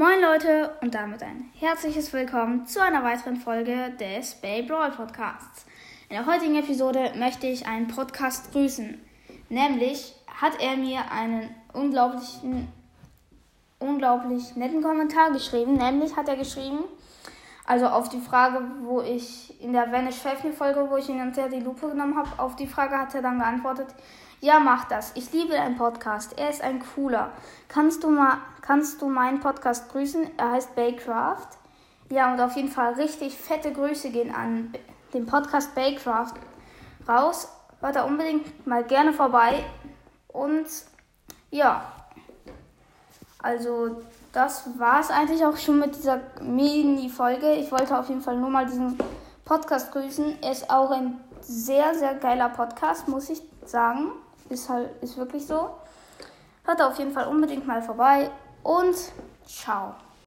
Moin Leute und damit ein herzliches Willkommen zu einer weiteren Folge des Bay Brawl Podcasts. In der heutigen Episode möchte ich einen Podcast grüßen. Nämlich hat er mir einen unglaublichen, unglaublich netten Kommentar geschrieben. Nämlich hat er geschrieben, also auf die Frage, wo ich in der Vanish Fafney Folge, wo ich ihn unter die Lupe genommen habe, auf die Frage hat er dann geantwortet, ja, mach das. Ich liebe deinen Podcast. Er ist ein cooler. Kannst du mal, kannst du meinen Podcast grüßen? Er heißt Baycraft. Ja, und auf jeden Fall richtig fette Grüße gehen an den Podcast Baycraft raus. Da unbedingt mal gerne vorbei. Und ja, also das war es eigentlich auch schon mit dieser Mini-Folge. Ich wollte auf jeden Fall nur mal diesen Podcast grüßen. Er ist auch ein sehr, sehr geiler Podcast, muss ich sagen. Ist halt, ist wirklich so. Hört auf jeden Fall unbedingt mal vorbei und ciao.